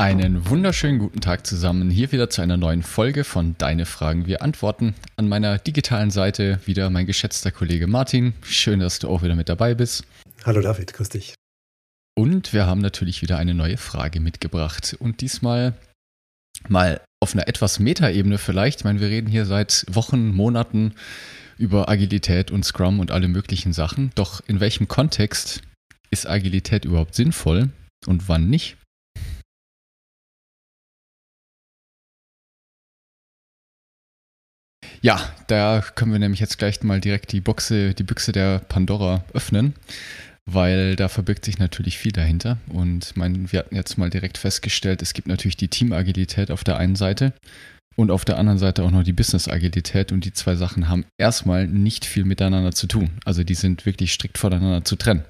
Einen wunderschönen guten Tag zusammen. Hier wieder zu einer neuen Folge von Deine Fragen, wir antworten. An meiner digitalen Seite wieder mein geschätzter Kollege Martin. Schön, dass du auch wieder mit dabei bist. Hallo David, grüß dich. Und wir haben natürlich wieder eine neue Frage mitgebracht. Und diesmal mal auf einer etwas Metaebene vielleicht. Ich meine, wir reden hier seit Wochen, Monaten über Agilität und Scrum und alle möglichen Sachen. Doch in welchem Kontext ist Agilität überhaupt sinnvoll und wann nicht? Ja, da können wir nämlich jetzt gleich mal direkt die Boxe, die Büchse der Pandora öffnen, weil da verbirgt sich natürlich viel dahinter. Und mein, wir hatten jetzt mal direkt festgestellt, es gibt natürlich die Teamagilität auf der einen Seite und auf der anderen Seite auch noch die Business-Agilität. Und die zwei Sachen haben erstmal nicht viel miteinander zu tun. Also die sind wirklich strikt voneinander zu trennen.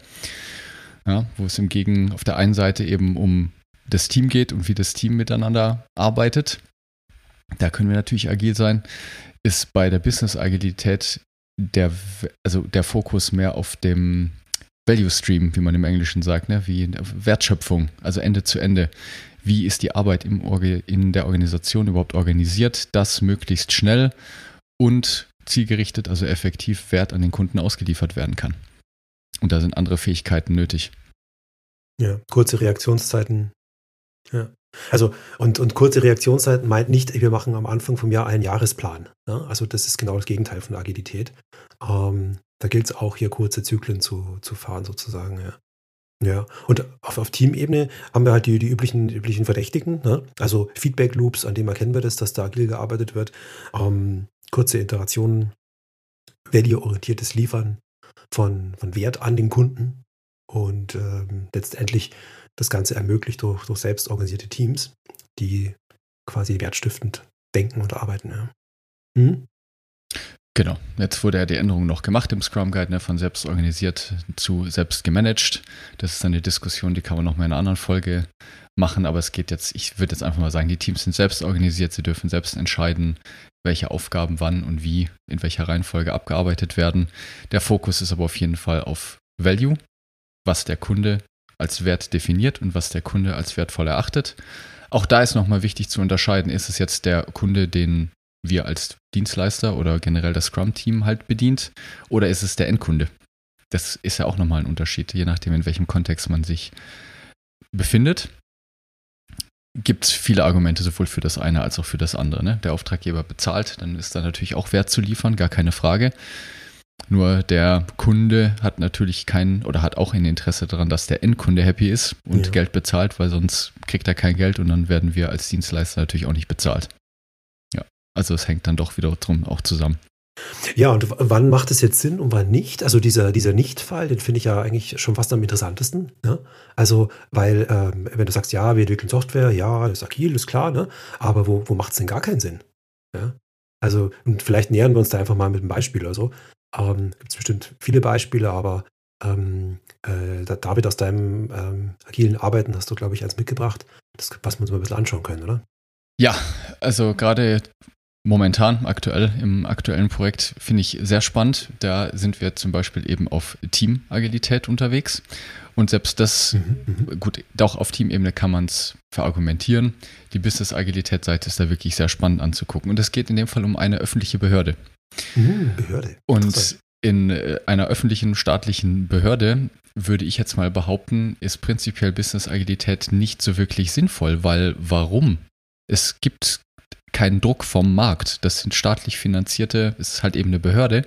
Ja, wo es im Gegen auf der einen Seite eben um das Team geht und wie das Team miteinander arbeitet. Da können wir natürlich agil sein ist bei der Business-Agilität der, also der Fokus mehr auf dem Value Stream, wie man im Englischen sagt, ne? wie Wertschöpfung, also Ende zu Ende. Wie ist die Arbeit im in der Organisation überhaupt organisiert, dass möglichst schnell und zielgerichtet, also effektiv Wert an den Kunden ausgeliefert werden kann. Und da sind andere Fähigkeiten nötig. Ja, kurze Reaktionszeiten. Ja. Also, und, und kurze Reaktionszeit meint nicht, wir machen am Anfang vom Jahr einen Jahresplan. Ne? Also, das ist genau das Gegenteil von Agilität. Ähm, da gilt es auch, hier kurze Zyklen zu, zu fahren, sozusagen. Ja. Ja, und auf, auf Teamebene haben wir halt die, die üblichen, üblichen Verdächtigen, ne? also Feedback-Loops, an dem erkennen wir das, dass da agil gearbeitet wird, ähm, kurze Iterationen, value-orientiertes Liefern von, von Wert an den Kunden und ähm, letztendlich das Ganze ermöglicht durch, durch selbst organisierte Teams, die quasi wertstiftend denken und arbeiten. Ja. Hm? Genau, jetzt wurde ja die Änderung noch gemacht im Scrum Guide, ne, von selbst organisiert zu selbst gemanagt. Das ist eine Diskussion, die kann man noch mal in einer anderen Folge machen, aber es geht jetzt, ich würde jetzt einfach mal sagen, die Teams sind selbst organisiert, sie dürfen selbst entscheiden, welche Aufgaben wann und wie, in welcher Reihenfolge abgearbeitet werden. Der Fokus ist aber auf jeden Fall auf Value, was der Kunde als Wert definiert und was der Kunde als wertvoll erachtet. Auch da ist nochmal wichtig zu unterscheiden, ist es jetzt der Kunde, den wir als Dienstleister oder generell das Scrum-Team halt bedient, oder ist es der Endkunde? Das ist ja auch nochmal ein Unterschied, je nachdem, in welchem Kontext man sich befindet. Gibt es viele Argumente sowohl für das eine als auch für das andere. Ne? Der Auftraggeber bezahlt, dann ist da natürlich auch Wert zu liefern, gar keine Frage. Nur der Kunde hat natürlich kein oder hat auch ein Interesse daran, dass der Endkunde happy ist und ja. Geld bezahlt, weil sonst kriegt er kein Geld und dann werden wir als Dienstleister natürlich auch nicht bezahlt. Ja, also es hängt dann doch wieder drum auch zusammen. Ja, und wann macht es jetzt Sinn und wann nicht? Also dieser, dieser Nicht-Fall, den finde ich ja eigentlich schon fast am interessantesten. Ne? Also, weil, ähm, wenn du sagst, ja, wir entwickeln Software, ja, das ist agil, ist klar, ne? aber wo, wo macht es denn gar keinen Sinn? Ja? Also, und vielleicht nähern wir uns da einfach mal mit einem Beispiel oder so. Ähm, Gibt es bestimmt viele Beispiele, aber ähm, äh, David, aus deinem ähm, agilen Arbeiten hast du, glaube ich, eins mitgebracht, das, was wir uns mal ein bisschen anschauen können, oder? Ja, also gerade momentan, aktuell, im aktuellen Projekt finde ich sehr spannend. Da sind wir zum Beispiel eben auf Teamagilität unterwegs. Und selbst das, mhm, mhm. gut, auch auf Teamebene kann man es verargumentieren. Die Business-Agilität-Seite ist da wirklich sehr spannend anzugucken. Und es geht in dem Fall um eine öffentliche Behörde. Mhm, Behörde. Und in äh, einer öffentlichen staatlichen Behörde würde ich jetzt mal behaupten, ist prinzipiell Business Agilität nicht so wirklich sinnvoll, weil warum? Es gibt keinen Druck vom Markt. Das sind staatlich finanzierte, es ist halt eben eine Behörde.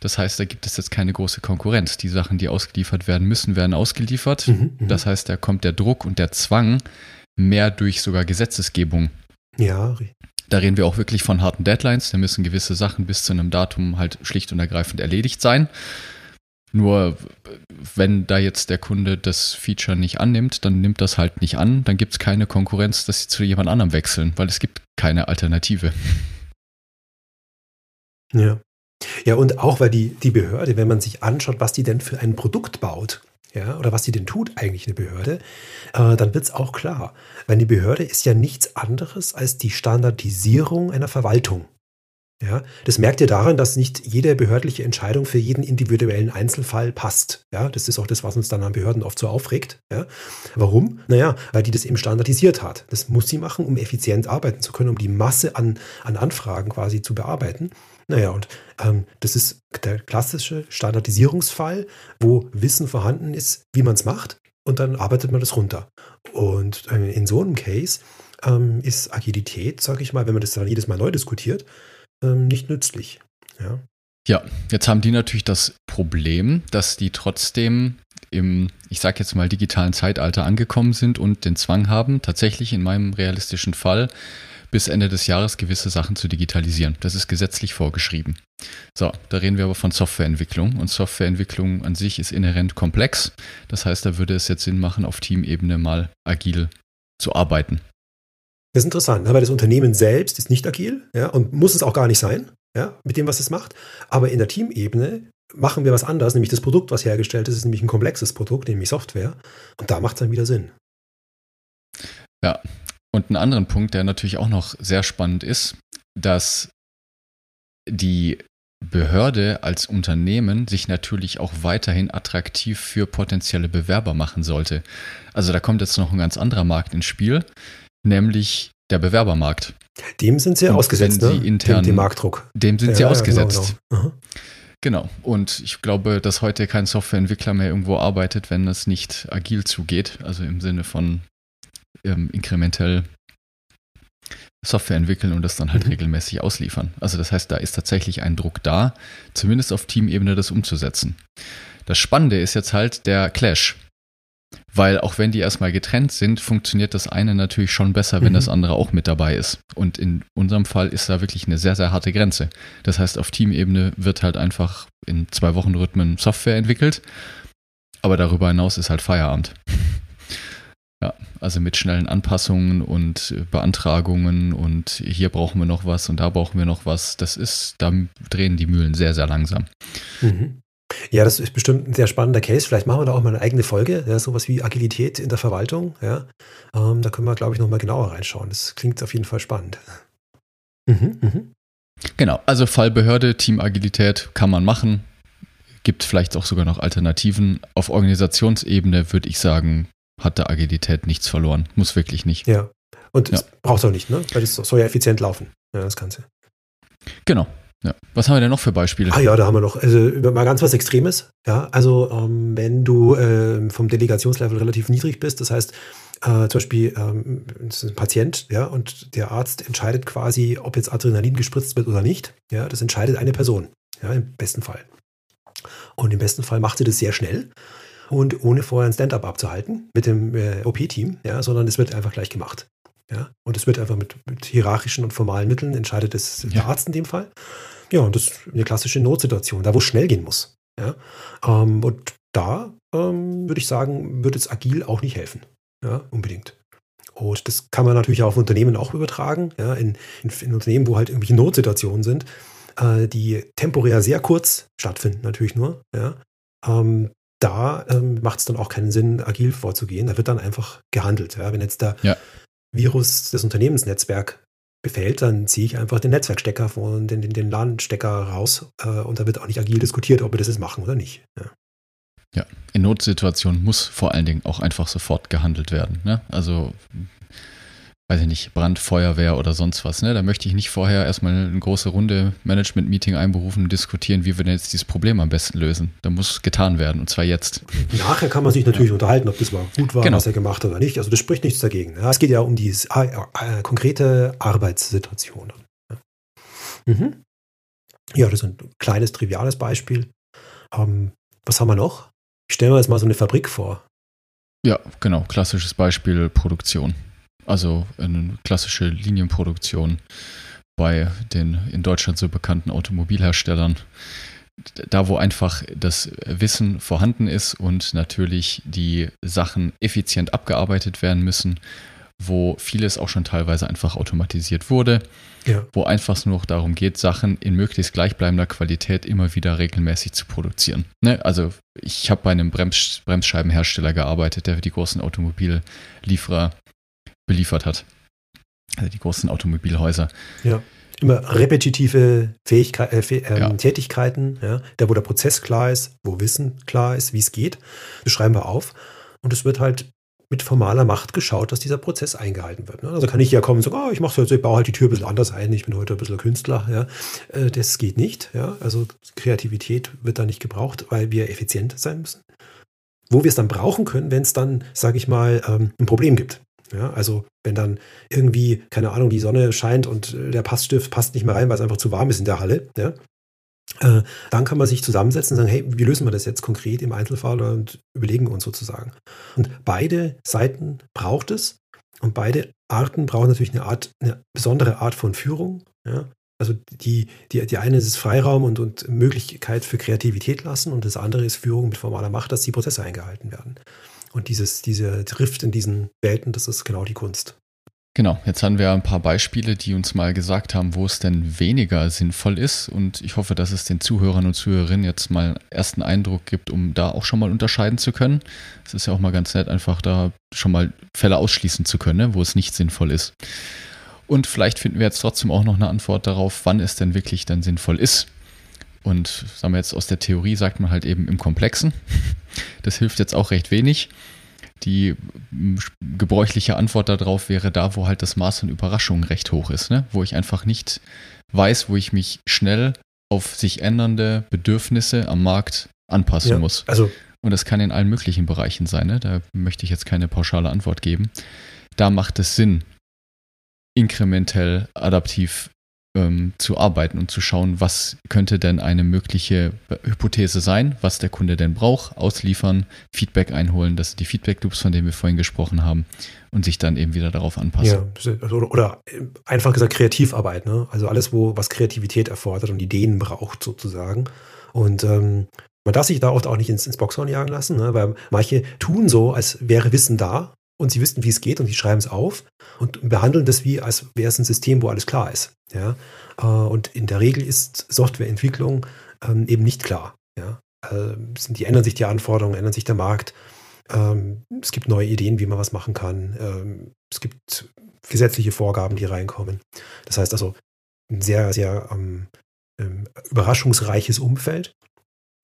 Das heißt, da gibt es jetzt keine große Konkurrenz. Die Sachen, die ausgeliefert werden müssen, werden ausgeliefert. Mhm, mhm. das heißt, da kommt der Druck und der Zwang mehr durch sogar Gesetzesgebung. Ja, da reden wir auch wirklich von harten Deadlines. Da müssen gewisse Sachen bis zu einem Datum halt schlicht und ergreifend erledigt sein. Nur wenn da jetzt der Kunde das Feature nicht annimmt, dann nimmt das halt nicht an. Dann gibt es keine Konkurrenz, dass sie zu jemand anderem wechseln, weil es gibt keine Alternative. Ja. Ja, und auch weil die, die Behörde, wenn man sich anschaut, was die denn für ein Produkt baut, ja, oder was die denn tut eigentlich eine Behörde, äh, dann wird es auch klar. Weil die Behörde ist ja nichts anderes als die Standardisierung einer Verwaltung. Ja, das merkt ihr daran, dass nicht jede behördliche Entscheidung für jeden individuellen Einzelfall passt. Ja, das ist auch das, was uns dann an Behörden oft so aufregt. Ja, warum? Naja, weil die das eben standardisiert hat. Das muss sie machen, um effizient arbeiten zu können, um die Masse an, an Anfragen quasi zu bearbeiten. Naja, und ähm, das ist der klassische Standardisierungsfall, wo Wissen vorhanden ist, wie man es macht, und dann arbeitet man das runter. Und äh, in so einem Case ähm, ist Agilität, sage ich mal, wenn man das dann jedes Mal neu diskutiert, ähm, nicht nützlich. Ja. ja, jetzt haben die natürlich das Problem, dass die trotzdem im, ich sage jetzt mal, digitalen Zeitalter angekommen sind und den Zwang haben, tatsächlich in meinem realistischen Fall bis Ende des Jahres gewisse Sachen zu digitalisieren. Das ist gesetzlich vorgeschrieben. So, da reden wir aber von Softwareentwicklung und Softwareentwicklung an sich ist inhärent komplex. Das heißt, da würde es jetzt Sinn machen, auf Teamebene mal agil zu arbeiten. Das ist interessant, weil das Unternehmen selbst ist nicht agil ja, und muss es auch gar nicht sein, ja, mit dem, was es macht. Aber in der Teamebene machen wir was anderes, nämlich das Produkt, was hergestellt ist, ist nämlich ein komplexes Produkt, nämlich Software. Und da macht es dann wieder Sinn. Ja, und einen anderen Punkt, der natürlich auch noch sehr spannend ist, dass die Behörde als Unternehmen sich natürlich auch weiterhin attraktiv für potenzielle Bewerber machen sollte. Also da kommt jetzt noch ein ganz anderer Markt ins Spiel, nämlich der Bewerbermarkt. Dem sind sie und ausgesetzt, ne? sie intern, dem, dem, Marktdruck. Dem sind ja, sie ausgesetzt. Genau, genau. genau. Und ich glaube, dass heute kein Softwareentwickler mehr irgendwo arbeitet, wenn es nicht agil zugeht. Also im Sinne von ähm, inkrementell Software entwickeln und das dann halt mhm. regelmäßig ausliefern. Also das heißt, da ist tatsächlich ein Druck da, zumindest auf Teamebene das umzusetzen. Das Spannende ist jetzt halt der Clash. Weil auch wenn die erstmal getrennt sind, funktioniert das eine natürlich schon besser, wenn mhm. das andere auch mit dabei ist. Und in unserem Fall ist da wirklich eine sehr, sehr harte Grenze. Das heißt, auf Teamebene wird halt einfach in zwei Wochen Rhythmen Software entwickelt. Aber darüber hinaus ist halt Feierabend. Ja, also mit schnellen Anpassungen und Beantragungen und hier brauchen wir noch was und da brauchen wir noch was. Das ist, da drehen die Mühlen sehr, sehr langsam. Mhm. Ja, das ist bestimmt ein sehr spannender Case. Vielleicht machen wir da auch mal eine eigene Folge, ja, sowas wie Agilität in der Verwaltung. Ja. Ähm, da können wir, glaube ich, nochmal genauer reinschauen. Das klingt auf jeden Fall spannend. Mhm, mh. Genau, also Fallbehörde, Teamagilität kann man machen. Gibt vielleicht auch sogar noch Alternativen. Auf Organisationsebene würde ich sagen, hat der Agilität nichts verloren. Muss wirklich nicht. Ja. Und ja. braucht es auch nicht, ne? Weil es soll ja effizient laufen, ja, das Ganze. Genau. Ja. Was haben wir denn noch für Beispiele? Ah ja, da haben wir noch, also mal ganz was Extremes. Ja, also ähm, wenn du äh, vom Delegationslevel relativ niedrig bist, das heißt, äh, zum Beispiel ähm, ist ein Patient, ja, und der Arzt entscheidet quasi, ob jetzt Adrenalin gespritzt wird oder nicht. Ja, das entscheidet eine Person, ja, im besten Fall. Und im besten Fall macht sie das sehr schnell und ohne vorher ein Stand-up abzuhalten mit dem äh, OP-Team, ja, sondern es wird einfach gleich gemacht. Ja, und es wird einfach mit, mit hierarchischen und formalen Mitteln entscheidet es ja. der Arzt in dem Fall. Ja, und das ist eine klassische Notsituation, da wo es schnell gehen muss. Ja, ähm, und da ähm, würde ich sagen, wird es agil auch nicht helfen. Ja, unbedingt. Und das kann man natürlich auf Unternehmen auch übertragen. Ja, in, in, in Unternehmen, wo halt irgendwelche Notsituationen sind, äh, die temporär sehr kurz stattfinden, natürlich nur. Ja, ähm, da ähm, macht es dann auch keinen Sinn, agil vorzugehen. Da wird dann einfach gehandelt. Ja? Wenn jetzt der. Virus das Unternehmensnetzwerk befällt, dann ziehe ich einfach den Netzwerkstecker von den, den, den LAN-Stecker raus äh, und da wird auch nicht agil diskutiert, ob wir das jetzt machen oder nicht. Ja. ja. in Notsituationen muss vor allen Dingen auch einfach sofort gehandelt werden. Ne? Also weiß ich nicht, Brandfeuerwehr oder sonst was. Ne? Da möchte ich nicht vorher erstmal eine große Runde Management-Meeting einberufen und diskutieren, wie wir denn jetzt dieses Problem am besten lösen. Da muss getan werden und zwar jetzt. Nachher kann man sich natürlich ja. unterhalten, ob das mal gut war, genau. was er gemacht hat oder nicht. Also das spricht nichts dagegen. Ja, es geht ja um die äh, äh, konkrete Arbeitssituation. Ja. Mhm. ja, das ist ein kleines, triviales Beispiel. Ähm, was haben wir noch? Ich stelle mir jetzt mal so eine Fabrik vor. Ja, genau. Klassisches Beispiel Produktion. Also eine klassische Linienproduktion bei den in Deutschland so bekannten Automobilherstellern. da, wo einfach das Wissen vorhanden ist und natürlich die Sachen effizient abgearbeitet werden müssen, wo vieles auch schon teilweise einfach automatisiert wurde, ja. wo einfach nur noch darum geht, Sachen in möglichst gleichbleibender Qualität immer wieder regelmäßig zu produzieren. Ne? Also ich habe bei einem Brems Bremsscheibenhersteller gearbeitet, der die großen Automobillieferer beliefert hat. Also die großen Automobilhäuser. Ja. Immer repetitive Fähigkeit, äh, äh, ja. Tätigkeiten, ja, da wo der Prozess klar ist, wo Wissen klar ist, wie es geht, das schreiben wir auf. Und es wird halt mit formaler Macht geschaut, dass dieser Prozess eingehalten wird. Ne? Also kann ich ja kommen und sagen, oh, ich mache ich baue halt die Tür ein bisschen anders ein, ich bin heute ein bisschen Künstler. Ja? Äh, das geht nicht. Ja? Also Kreativität wird da nicht gebraucht, weil wir effizient sein müssen. Wo wir es dann brauchen können, wenn es dann, sage ich mal, ähm, ein Problem gibt. Ja, also wenn dann irgendwie, keine Ahnung, die Sonne scheint und der Passstift passt nicht mehr rein, weil es einfach zu warm ist in der Halle, ja, äh, dann kann man sich zusammensetzen und sagen, hey, wie lösen wir das jetzt konkret im Einzelfall und überlegen uns sozusagen. Und beide Seiten braucht es und beide Arten brauchen natürlich eine Art, eine besondere Art von Führung. Ja? Also die, die, die eine ist Freiraum und, und Möglichkeit für Kreativität lassen und das andere ist Führung mit formaler Macht, dass die Prozesse eingehalten werden. Und dieses, diese Drift in diesen Welten, das ist genau die Kunst. Genau, jetzt haben wir ein paar Beispiele, die uns mal gesagt haben, wo es denn weniger sinnvoll ist. Und ich hoffe, dass es den Zuhörern und Zuhörerinnen jetzt mal einen ersten Eindruck gibt, um da auch schon mal unterscheiden zu können. Es ist ja auch mal ganz nett, einfach da schon mal Fälle ausschließen zu können, ne, wo es nicht sinnvoll ist. Und vielleicht finden wir jetzt trotzdem auch noch eine Antwort darauf, wann es denn wirklich dann sinnvoll ist. Und sagen wir jetzt aus der Theorie sagt man halt eben im Komplexen. Das hilft jetzt auch recht wenig. Die gebräuchliche Antwort darauf wäre da, wo halt das Maß an Überraschung recht hoch ist, ne? wo ich einfach nicht weiß, wo ich mich schnell auf sich ändernde Bedürfnisse am Markt anpassen ja, muss. Also und das kann in allen möglichen Bereichen sein. Ne? Da möchte ich jetzt keine pauschale Antwort geben. Da macht es Sinn, inkrementell adaptiv ähm, zu arbeiten und zu schauen, was könnte denn eine mögliche Hypothese sein, was der Kunde denn braucht, ausliefern, Feedback einholen, das sind die Feedback-Loops, von denen wir vorhin gesprochen haben, und sich dann eben wieder darauf anpassen. Ja, also, oder einfach gesagt Kreativarbeit, ne? Also alles, wo was Kreativität erfordert und Ideen braucht sozusagen. Und ähm, man darf sich da oft auch nicht ins, ins Boxhorn jagen lassen, ne? weil manche tun so, als wäre Wissen da und sie wissen, wie es geht und sie schreiben es auf und behandeln das wie, als wäre es ein System, wo alles klar ist. Ja? Äh, und in der Regel ist Softwareentwicklung ähm, eben nicht klar. Ja? Äh, die ändern sich die Anforderungen, ändern sich der Markt. Ähm, es gibt neue Ideen, wie man was machen kann. Ähm, es gibt gesetzliche Vorgaben, die reinkommen. Das heißt also ein sehr, sehr überraschungsreiches Umfeld.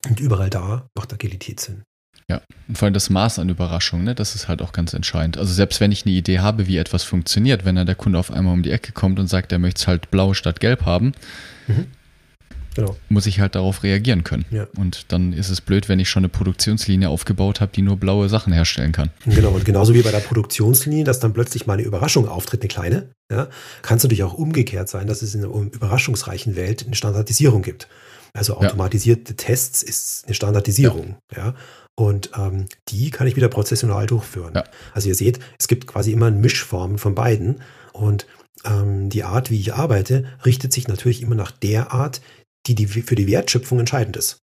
Und überall da macht Agilität Sinn. Ja, und vor allem das Maß an Überraschung, ne, das ist halt auch ganz entscheidend. Also selbst wenn ich eine Idee habe, wie etwas funktioniert, wenn dann der Kunde auf einmal um die Ecke kommt und sagt, er möchte es halt blau statt gelb haben, mhm. genau. muss ich halt darauf reagieren können. Ja. Und dann ist es blöd, wenn ich schon eine Produktionslinie aufgebaut habe, die nur blaue Sachen herstellen kann. Genau, und genauso wie bei der Produktionslinie, dass dann plötzlich mal eine Überraschung auftritt, eine kleine, ja, kann es natürlich auch umgekehrt sein, dass es in einer überraschungsreichen Welt eine Standardisierung gibt. Also automatisierte ja. Tests ist eine Standardisierung. Ja. ja. Und ähm, die kann ich wieder prozessional durchführen. Ja. Also ihr seht, es gibt quasi immer eine Mischform von beiden. Und ähm, die Art, wie ich arbeite, richtet sich natürlich immer nach der Art, die, die für die Wertschöpfung entscheidend ist.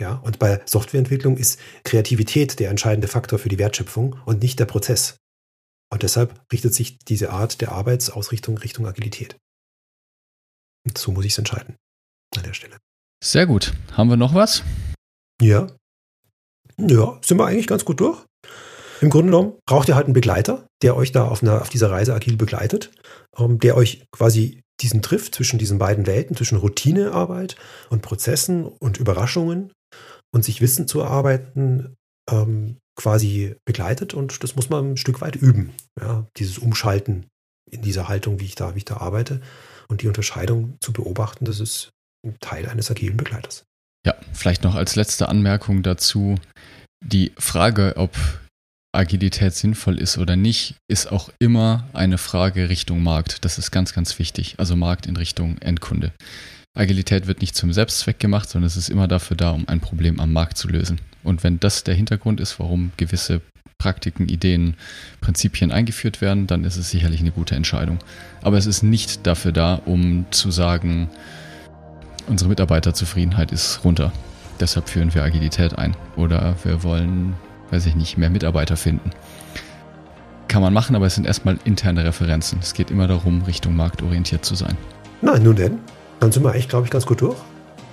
Ja, und bei Softwareentwicklung ist Kreativität der entscheidende Faktor für die Wertschöpfung und nicht der Prozess. Und deshalb richtet sich diese Art der Arbeitsausrichtung Richtung Agilität. Und so muss ich es entscheiden an der Stelle. Sehr gut. Haben wir noch was? Ja. Ja, sind wir eigentlich ganz gut durch. Im Grunde genommen braucht ihr halt einen Begleiter, der euch da auf, einer, auf dieser Reise agil begleitet, ähm, der euch quasi diesen trifft zwischen diesen beiden Welten, zwischen Routinearbeit und Prozessen und Überraschungen und sich Wissen zu erarbeiten, ähm, quasi begleitet und das muss man ein Stück weit üben. Ja, dieses Umschalten in dieser Haltung, wie ich da, wie ich da arbeite und die Unterscheidung zu beobachten, das ist Teil eines agilen Begleiters. Ja, vielleicht noch als letzte Anmerkung dazu. Die Frage, ob Agilität sinnvoll ist oder nicht, ist auch immer eine Frage Richtung Markt. Das ist ganz, ganz wichtig. Also Markt in Richtung Endkunde. Agilität wird nicht zum Selbstzweck gemacht, sondern es ist immer dafür da, um ein Problem am Markt zu lösen. Und wenn das der Hintergrund ist, warum gewisse Praktiken, Ideen, Prinzipien eingeführt werden, dann ist es sicherlich eine gute Entscheidung. Aber es ist nicht dafür da, um zu sagen, unsere Mitarbeiterzufriedenheit ist runter. Deshalb führen wir Agilität ein. Oder wir wollen, weiß ich nicht, mehr Mitarbeiter finden. Kann man machen, aber es sind erstmal interne Referenzen. Es geht immer darum, Richtung Markt orientiert zu sein. Nein, nun denn. Dann sind wir eigentlich, glaube ich, ganz gut durch.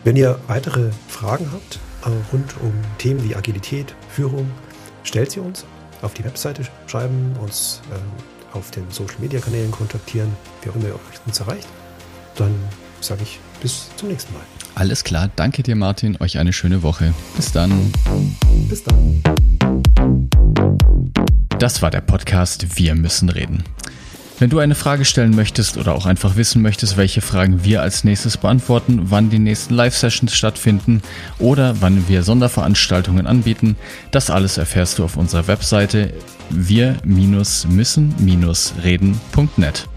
Wenn ihr weitere Fragen habt äh, rund um Themen wie Agilität, Führung, stellt sie uns auf die Webseite schreiben, uns äh, auf den Social Media Kanälen kontaktieren, wie auch immer ihr uns erreicht. Dann sage ich bis zum nächsten Mal. Alles klar, danke dir Martin, euch eine schöne Woche. Bis dann. Bis dann. Das war der Podcast Wir müssen reden. Wenn du eine Frage stellen möchtest oder auch einfach wissen möchtest, welche Fragen wir als nächstes beantworten, wann die nächsten Live-Sessions stattfinden oder wann wir Sonderveranstaltungen anbieten, das alles erfährst du auf unserer Webseite wir-müssen-reden.net.